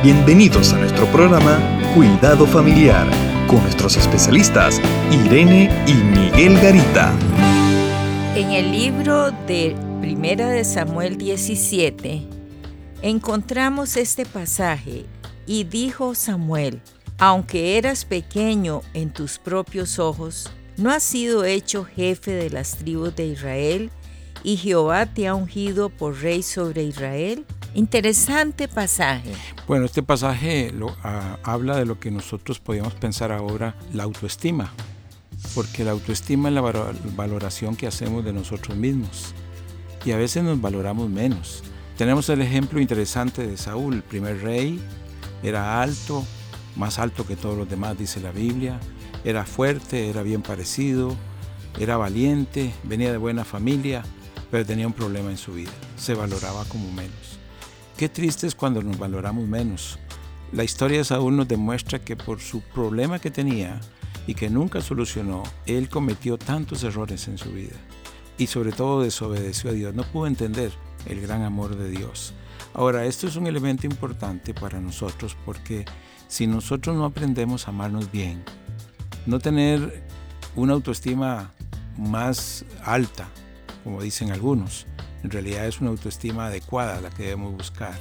Bienvenidos a nuestro programa Cuidado Familiar con nuestros especialistas Irene y Miguel Garita. En el libro de Primera de Samuel 17 encontramos este pasaje y dijo Samuel, aunque eras pequeño en tus propios ojos, ¿no has sido hecho jefe de las tribus de Israel y Jehová te ha ungido por rey sobre Israel? Interesante pasaje. Bueno, este pasaje lo, ah, habla de lo que nosotros podríamos pensar ahora, la autoestima, porque la autoestima es la valoración que hacemos de nosotros mismos y a veces nos valoramos menos. Tenemos el ejemplo interesante de Saúl, primer rey, era alto, más alto que todos los demás, dice la Biblia, era fuerte, era bien parecido, era valiente, venía de buena familia, pero tenía un problema en su vida, se valoraba como menos. Qué triste es cuando nos valoramos menos. La historia de Saúl nos demuestra que por su problema que tenía y que nunca solucionó, él cometió tantos errores en su vida y sobre todo desobedeció a Dios. No pudo entender el gran amor de Dios. Ahora, esto es un elemento importante para nosotros porque si nosotros no aprendemos a amarnos bien, no tener una autoestima más alta, como dicen algunos, en realidad es una autoestima adecuada la que debemos buscar.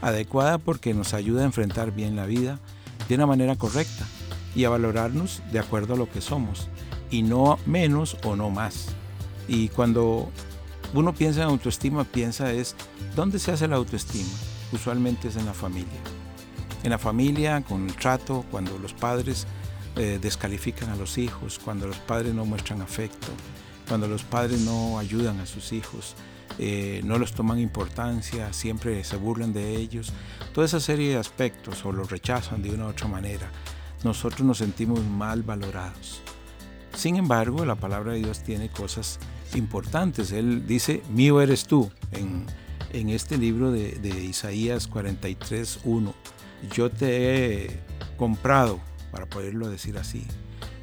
Adecuada porque nos ayuda a enfrentar bien la vida de una manera correcta y a valorarnos de acuerdo a lo que somos y no menos o no más. Y cuando uno piensa en autoestima, piensa es, ¿dónde se hace la autoestima? Usualmente es en la familia. En la familia, con el trato, cuando los padres eh, descalifican a los hijos, cuando los padres no muestran afecto, cuando los padres no ayudan a sus hijos, eh, no los toman importancia, siempre se burlan de ellos, toda esa serie de aspectos o los rechazan de una u otra manera, nosotros nos sentimos mal valorados. Sin embargo, la palabra de Dios tiene cosas importantes. Él dice, mío eres tú, en, este libro de, de Isaías 43, 1. Yo te he comprado, para poderlo decir así.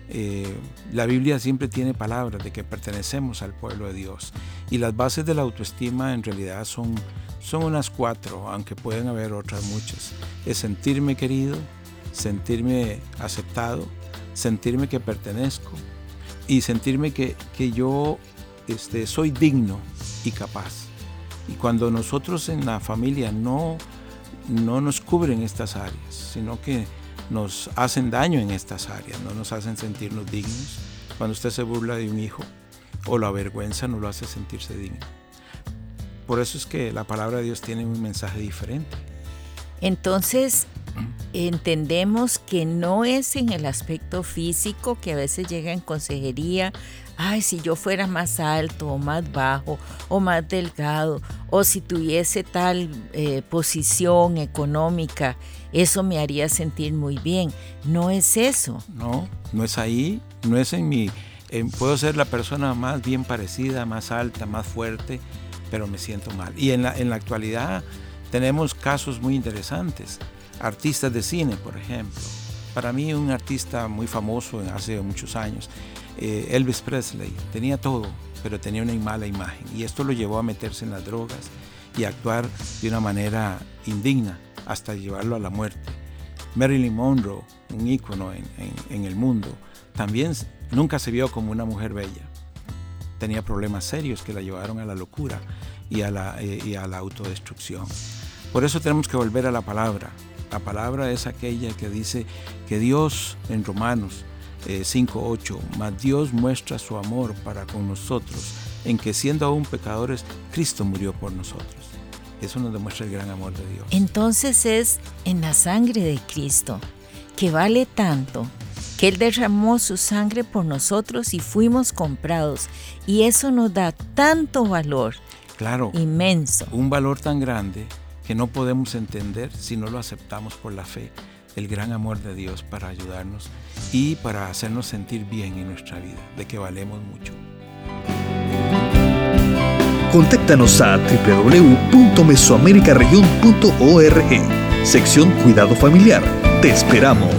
Eh, la Biblia siempre tiene palabras de que pertenecemos al pueblo de Dios y las bases de la autoestima en realidad son, son unas cuatro, aunque pueden haber otras muchas. Es sentirme querido, sentirme aceptado, sentirme que pertenezco y sentirme que, yo este, soy digno y capaz. Y cuando nosotros en la familia no, no nos cubren estas áreas, sino que nos hacen daño en estas áreas, no nos hacen sentirnos dignos. Cuando usted se burla de un hijo o la vergüenza no lo hace sentirse digno. Por eso es que la palabra de Dios tiene un mensaje diferente. Entonces, entendemos que no es en el aspecto físico que a veces llega en consejería, ay, si yo fuera más alto o más bajo o más delgado o si tuviese tal eh, posición económica, eso me haría sentir muy bien. No es eso. No, no es ahí, no es en mi... puedo ser la persona más bien parecida, más alta, más fuerte, pero me siento mal. Y en la, en la actualidad tenemos casos muy interesantes. Artistas de cine, por ejemplo. Para mí un artista muy famoso hace muchos años eh, Elvis Presley tenía todo, pero tenía una mala imagen y esto lo llevó a meterse en las drogas y actuar de una manera indigna hasta llevarlo a la muerte. Marilyn Monroe, un ícono en, el mundo, también nunca se vio como una mujer bella. Tenía problemas serios que la llevaron a la locura y a la, eh, y a la autodestrucción. Por eso tenemos que volver a la palabra. La palabra es aquella que dice que Dios en Romanos 5.8, eh, mas Dios muestra su amor para con nosotros, en que siendo aún pecadores, Cristo murió por nosotros. Eso nos demuestra el gran amor de Dios. Entonces es en la sangre de Cristo, que vale tanto, que Él derramó su sangre por nosotros y fuimos comprados. Y eso nos da tanto valor. Claro. Inmenso. Un valor tan grande que no podemos entender si no lo aceptamos por la fe el gran amor de Dios para ayudarnos y para hacernos sentir bien en nuestra vida, de que valemos mucho. Contáctanos a www.mesoamericaregion.org, sección Cuidado Familiar. Te esperamos.